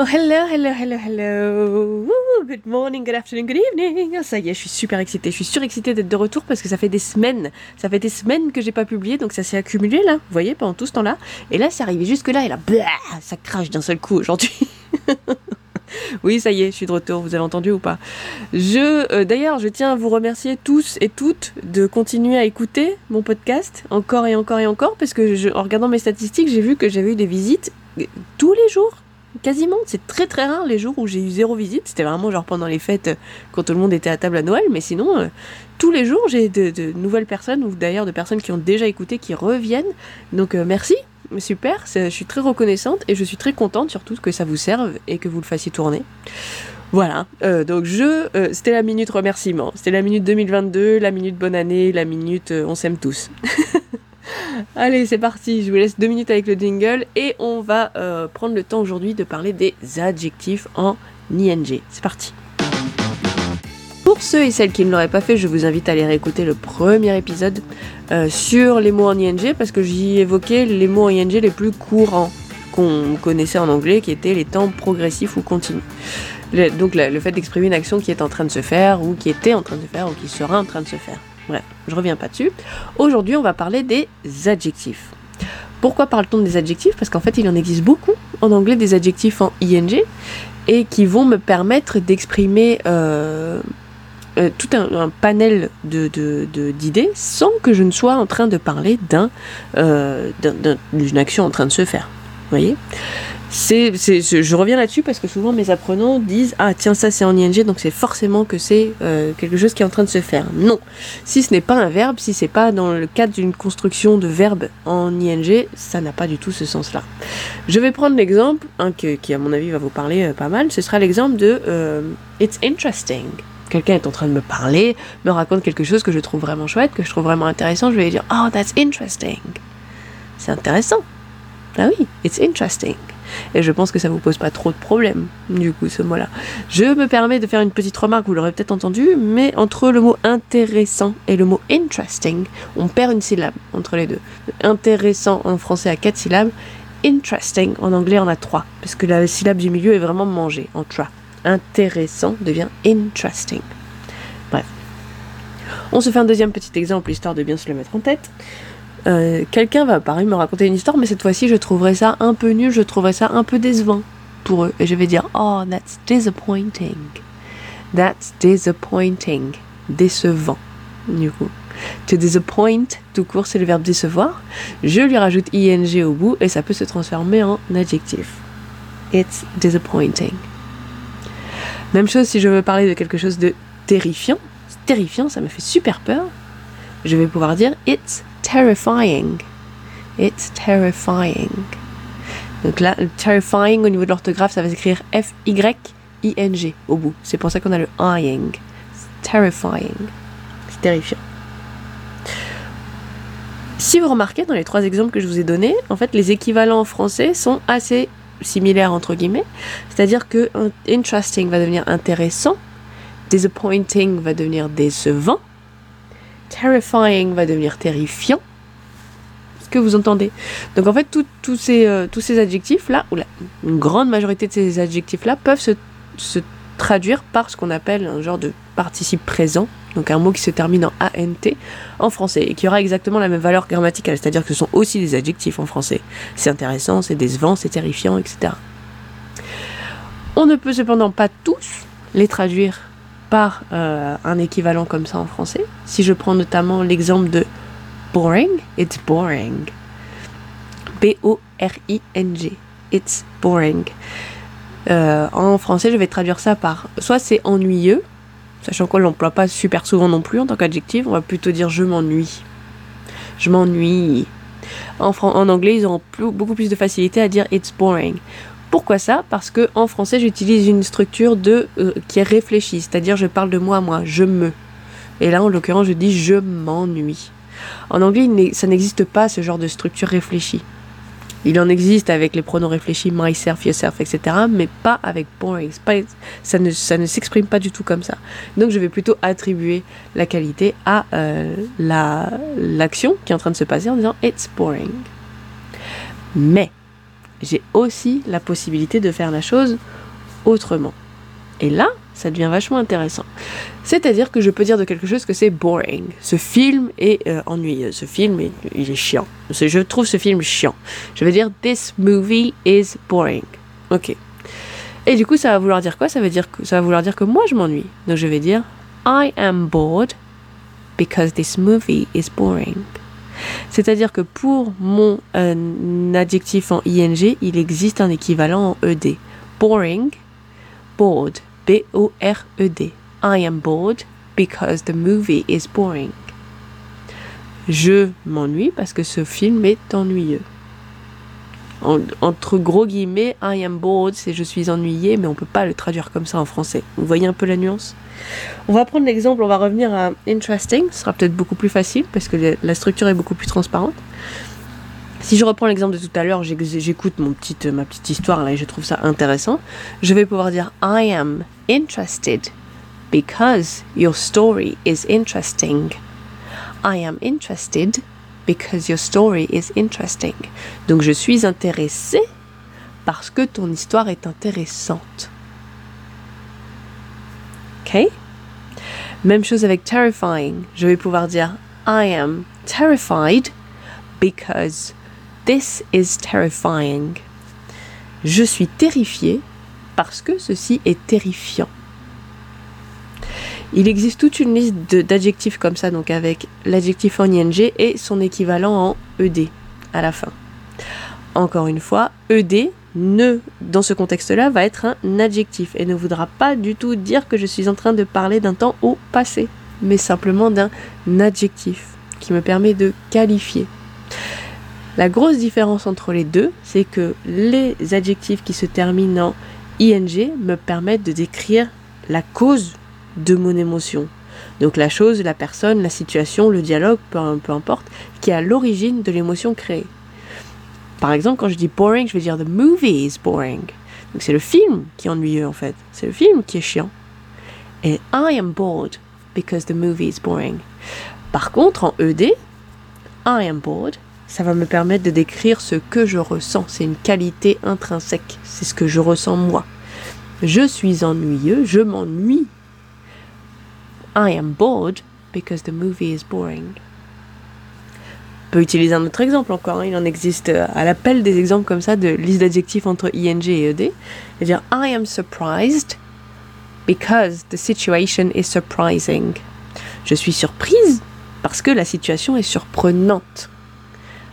Oh hello, hello, hello, hello. Woo, good morning, good afternoon, good evening. Oh, ça y est, je suis super excitée. Je suis surexcitée d'être de retour parce que ça fait des semaines, ça fait des semaines que j'ai pas publié, donc ça s'est accumulé là, vous voyez, pendant tout ce temps-là. Et là, c'est arrivé jusque là, et là, bah, ça crache d'un seul coup aujourd'hui. oui, ça y est, je suis de retour, vous avez entendu ou pas? Je, euh, d'ailleurs, je tiens à vous remercier tous et toutes de continuer à écouter mon podcast encore et encore et encore, parce que en regardant mes statistiques, j'ai vu que j'avais eu des visites euh, tous les jours quasiment. C'est très très rare les jours où j'ai eu zéro visite. C'était vraiment genre pendant les fêtes, euh, quand tout le monde était à table à Noël. Mais sinon, euh, tous les jours, j'ai de, nouvelles personnes, ou d'ailleurs de personnes qui ont déjà écouté, qui reviennent. Donc euh, merci, super. Je suis très reconnaissante et je suis très contente surtout que ça vous serve et que vous le fassiez tourner. Voilà, donc je, c'était la minute remerciement, c'était la minute 2022, la minute bonne année, la minute on s'aime tous. Allez, c'est parti, je vous laisse deux minutes avec le jingle et on va euh, prendre le temps aujourd'hui de parler des adjectifs en ING. C'est parti. Pour ceux et celles qui ne l'auraient pas fait, je vous invite à aller réécouter le premier épisode euh, sur les mots en ING parce que j'y évoquais les mots en ING les plus courants qu'on connaissait en anglais qui étaient les temps progressifs ou continus. donc le fait d'exprimer une action qui est en train de se faire ou qui était en train de se faire ou qui sera en train de se faire. Bref, je reviens pas dessus. Aujourd'hui, on va parler des adjectifs. Pourquoi parle-t-on des adjectifs? Parce qu'en fait, il en existe beaucoup en anglais des adjectifs en ing et qui vont me permettre d'exprimer euh, euh, tout un, panel d'idées de, sans que je ne sois en train de parler euh, d'une action en train de se faire. Vous voyez? C'est, je reviens là-dessus parce que souvent mes apprenants disent ah tiens ça c'est en ing donc c'est forcément que c'est euh, quelque chose qui est en train de se faire. Non, si ce n'est pas un verbe, si c'est pas dans le cadre d'une construction de verbe en ing, ça n'a pas du tout ce sens-là. Je vais prendre l'exemple hein, qui à mon avis va vous parler euh, pas mal. Ce sera l'exemple de euh, it's interesting. Quelqu'un est en train de me parler, me raconte quelque chose que je trouve vraiment chouette, que je trouve vraiment intéressant. Je vais lui dire oh that's interesting. C'est intéressant. Ah oui, it's interesting. Et je pense que ça vous pose pas trop de problèmes, du coup, ce mot-là. Je me permets de faire une petite remarque, vous l'aurez peut-être entendu, mais entre le mot intéressant et le mot interesting, on perd une syllabe entre les deux. Intéressant en français a quatre syllabes, interesting en anglais en a trois, parce que la syllabe du milieu est vraiment mangée en tra. Intéressant devient interesting. Bref. On se fait un deuxième petit exemple histoire de bien se le mettre en tête. Euh, quelqu'un va pareil me raconter une histoire, mais cette fois-ci je trouverais ça un peu nul, je trouverais ça un peu décevant pour eux. Et je vais dire, oh, that's disappointing. That's disappointing. Décevant, du coup. To disappoint, tout court, c'est le verbe décevoir. Je lui rajoute ing au bout et ça peut se transformer en adjectif. It's disappointing. Même chose si je veux parler de quelque chose de terrifiant. Terrifiant, ça me fait super peur. Je vais pouvoir dire it's terrifying. It's terrifying. Donc là, terrifying au niveau de l'orthographe, ça va s'écrire F-Y-I-N-G au bout. C'est pour ça qu'on a le eyeing. Terrifying. C'est terrifiant. Si vous remarquez dans les trois exemples que je vous ai donnés, en fait, les équivalents en français sont assez similaires entre guillemets. C'est-à-dire que interesting va devenir intéressant, disappointing va devenir décevant, terrifying va devenir terrifiant. Ce que vous entendez. Donc en fait, tous ces, euh, tous ces adjectifs-là, ou la, une grande majorité de ces adjectifs-là, peuvent se, se, traduire par ce qu'on appelle un genre de participe présent, donc un mot qui se termine en ANT en français, et qui aura exactement la même valeur grammaticale, c'est-à-dire que ce sont aussi des adjectifs en français. C'est intéressant, c'est décevant, c'est terrifiant, etc. On ne peut cependant pas tous les traduire par euh, un équivalent comme ça en français. Si je prends notamment l'exemple de boring, it's boring. B-O-R-I-N-G. It's boring. Euh, en français, je vais traduire ça par soit c'est ennuyeux, sachant qu'on l'emploie pas super souvent non plus en tant qu'adjectif, on va plutôt dire je m'ennuie. Je m'ennuie. En, en, anglais, ils auront beaucoup plus de facilité à dire it's boring. Pourquoi ça Parce que en français, j'utilise une structure de euh, qui est réfléchie, c'est-à-dire je parle de moi à moi, je me. Et là, en l'occurrence, je dis je m'ennuie. En anglais, ça n'existe pas ce genre de structure réfléchie. Il en existe avec les pronoms réfléchis, myself, yourself, etc., mais pas avec boring. ça ne, ça ne s'exprime pas du tout comme ça. Donc je vais plutôt attribuer la qualité à euh, l'action qui est en train de se passer en disant it's boring. Mais j'ai aussi la possibilité de faire la chose autrement. Et là, ça devient vachement intéressant. C'est-à-dire que je peux dire de quelque chose que c'est boring. Ce film est euh, ennuyeux. Ce film, est, il est chiant. Je trouve ce film chiant. Je vais dire This movie is boring. Ok. Et du coup, ça va vouloir dire quoi? Ça ça va vouloir dire que moi je m'ennuie. Donc je vais dire I am bored because this movie is boring. C'est-à-dire que pour mon euh, adjectif en ing, il existe un équivalent en ed. Boring, bored, B-O-R-E-D. I am bored because the movie is boring. Je m'ennuie parce que ce film est ennuyeux entre gros guillemets, I am bored, c'est je suis ennuyé, mais on peut pas le traduire comme ça en français. Vous voyez un peu la nuance? On va prendre l'exemple, on va revenir à interesting, ce sera peut-être beaucoup plus facile parce que la structure est beaucoup plus transparente. Si je reprends l'exemple de tout à l'heure, j'écoute petite, ma petite histoire là et je trouve ça intéressant, je vais pouvoir dire I am interested because your story is interesting. I am interested because your story is interesting. Donc je suis intéressé parce que ton histoire est intéressante. Même chose avec terrifying. Je vais pouvoir dire I am terrified because this is terrifying. Je suis terrifié parce que ceci est terrifiant. Il existe toute une liste d'adjectifs comme ça, donc avec l'adjectif en ing et son équivalent en ed à la fin. Encore une fois, ed ne, dans ce contexte-là, va être un adjectif et ne voudra pas du tout dire que je suis en train de parler d'un temps au passé, mais simplement d'un adjectif qui me permet de qualifier. La grosse différence entre les deux, c'est que les adjectifs qui se terminent en ing me permettent de décrire la cause de mon émotion. Donc la chose, la personne, la situation, le dialogue, peu, importe, qui est à l'origine de l'émotion créée. Par exemple, quand je dis boring, je vais dire the movie is boring. Donc c'est le film qui est ennuyeux en fait. C'est le film qui est chiant. Et I am bored because the movie is boring. Par contre, en ED, I am bored, ça va me permettre de décrire ce que je ressens. C'est une qualité intrinsèque. C'est ce que je ressens moi. Je suis ennuyeux, je m'ennuie I am bored because the movie is boring. Peut utiliser un autre exemple encore, hein. il en existe euh, à l'appel des exemples comme ça de liste d'adjectifs entre ing et ed. C'est-à-dire I am surprised because the situation is surprising. Je suis surprise parce que la situation est surprenante.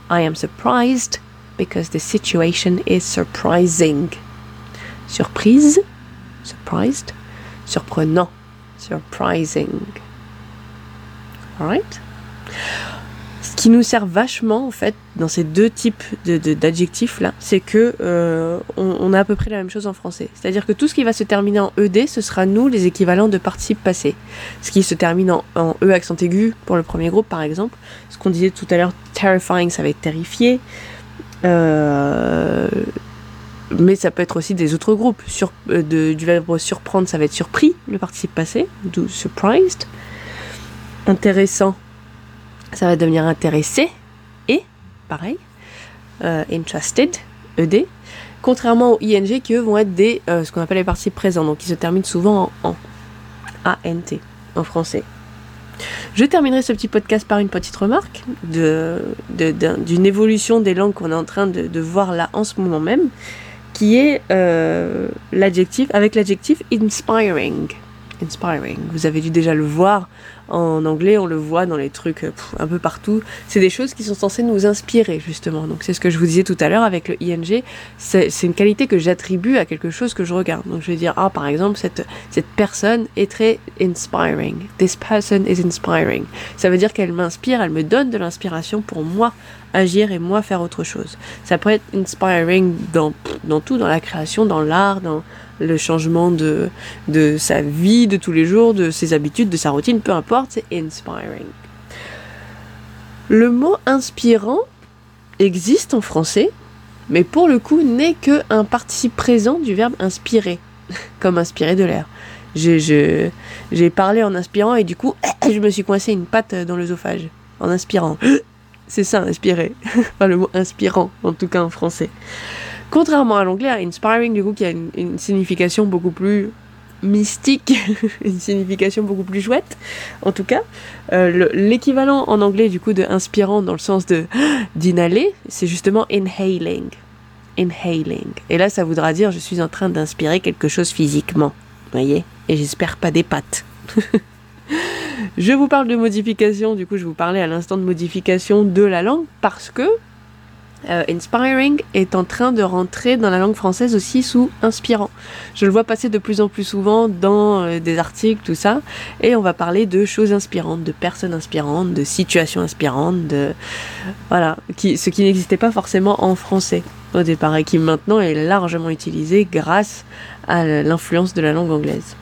I am surprised because the situation is surprising. Surprise, surprised, surprenant surprising. Alright? Ce qui nous sert vachement en fait dans ces deux types d'adjectifs là, c'est que euh, on, a à peu près la même chose en français. C'est-à-dire que tout ce qui va se terminer en ed, ce sera nous les équivalents de participe passé. Ce qui se termine en, e accent aigu pour le premier groupe par exemple. Ce qu'on disait tout à l'heure, terrifying, ça va être terrifié. Euh, mais ça peut être aussi des autres groupes. Euh, du verbe surprendre, ça va être surpris, le participe passé, d'où surprised. Intéressant, ça va devenir intéressé. Et, pareil, euh, interested, ed. Contrairement aux ing qui eux vont être des, euh, ce qu'on appelle les participes présents, donc qui se terminent souvent en en. A-N-T, en français. Je terminerai ce petit podcast par une petite remarque d'une de, évolution des langues qu'on est en train de, de, voir là en ce moment même qui est euh, l'adjectif, avec l'adjectif inspiring. Inspiring. Vous avez dû déjà le voir en anglais, on le voit dans les trucs euh, un peu partout. C'est des choses qui sont censées nous inspirer, justement. Donc, c'est ce que je vous disais tout à l'heure avec le ing. C'est une qualité que j'attribue à quelque chose que je regarde. Donc, je vais dire, ah, par exemple, cette, cette personne est très inspiring. This person is inspiring. Ça veut dire qu'elle m'inspire, elle me donne de l'inspiration pour moi agir et moi faire autre chose. Ça peut être inspiring dans, dans tout, dans la création, dans l'art, dans le changement de, de sa vie de tous les jours, de ses habitudes, de sa routine, peu importe, c'est inspiring. Le mot inspirant existe en français, mais pour le coup n'est que un participe présent du verbe inspirer, comme inspirer de l'air. J'ai parlé en inspirant et du coup, je me suis coincé une patte dans l'œsophage en inspirant. C'est ça, inspirer. enfin, le mot inspirant, en tout cas en français. Contrairement à l'anglais, inspiring, du coup, qui a une, signification beaucoup plus mystique, une signification beaucoup plus chouette, en tout cas. Euh, l'équivalent en anglais, du coup, de inspirant dans le sens de d'inhaler, c'est justement inhaling. Inhaling. Et là, ça voudra dire je suis en train d'inspirer quelque chose physiquement. Voyez? Et j'espère pas des pattes. je vous parle de modification, du coup, je vous parlais à l'instant de modification de la langue parce que euh, inspiring est en train de rentrer dans la langue française aussi sous inspirant. Je le vois passer de plus en plus souvent dans euh, des articles, tout ça, et on va parler de choses inspirantes, de personnes inspirantes, de situations inspirantes, de voilà, ce qui n'existait pas forcément en français au départ et qui maintenant est largement utilisé grâce à l'influence de la langue anglaise.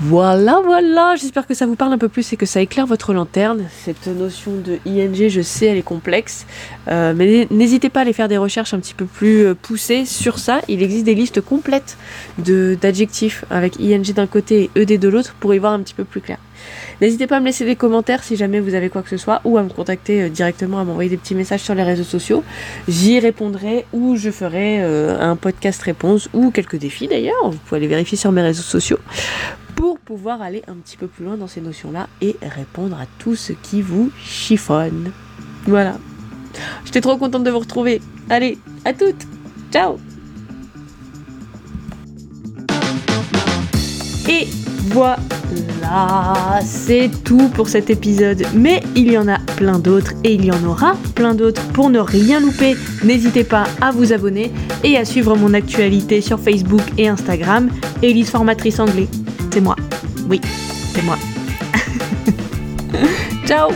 Voilà, voilà, j'espère que ça vous parle un peu plus et que ça éclaire votre lanterne. Cette notion de ING, je sais, elle est complexe, euh, mais n'hésitez pas à aller faire des recherches un petit peu plus euh, poussées sur ça. Il existe des listes complètes d'adjectifs avec ING d'un côté et ED de l'autre pour y voir un petit peu plus clair. N'hésitez pas à me laisser des commentaires si jamais vous avez quoi que ce soit ou à me contacter euh, directement, à m'envoyer des petits messages sur les réseaux sociaux. J'y répondrai ou je ferai un podcast réponse ou quelques défis d'ailleurs. Vous pouvez aller vérifier sur mes réseaux sociaux pour pouvoir aller un petit peu plus loin dans ces notions-là et répondre à tout ce qui vous chiffonne. Voilà. J'étais trop contente de vous retrouver. Allez, à toutes. Ciao. Et voilà, c'est tout pour cet épisode. Mais il y en a plein d'autres et il y en aura plein d'autres. Pour ne rien louper, n'hésitez pas à vous abonner et à suivre mon actualité sur Facebook et Instagram, Elise Formatrice Anglais. C'est moi. Oui, c'est moi. Ciao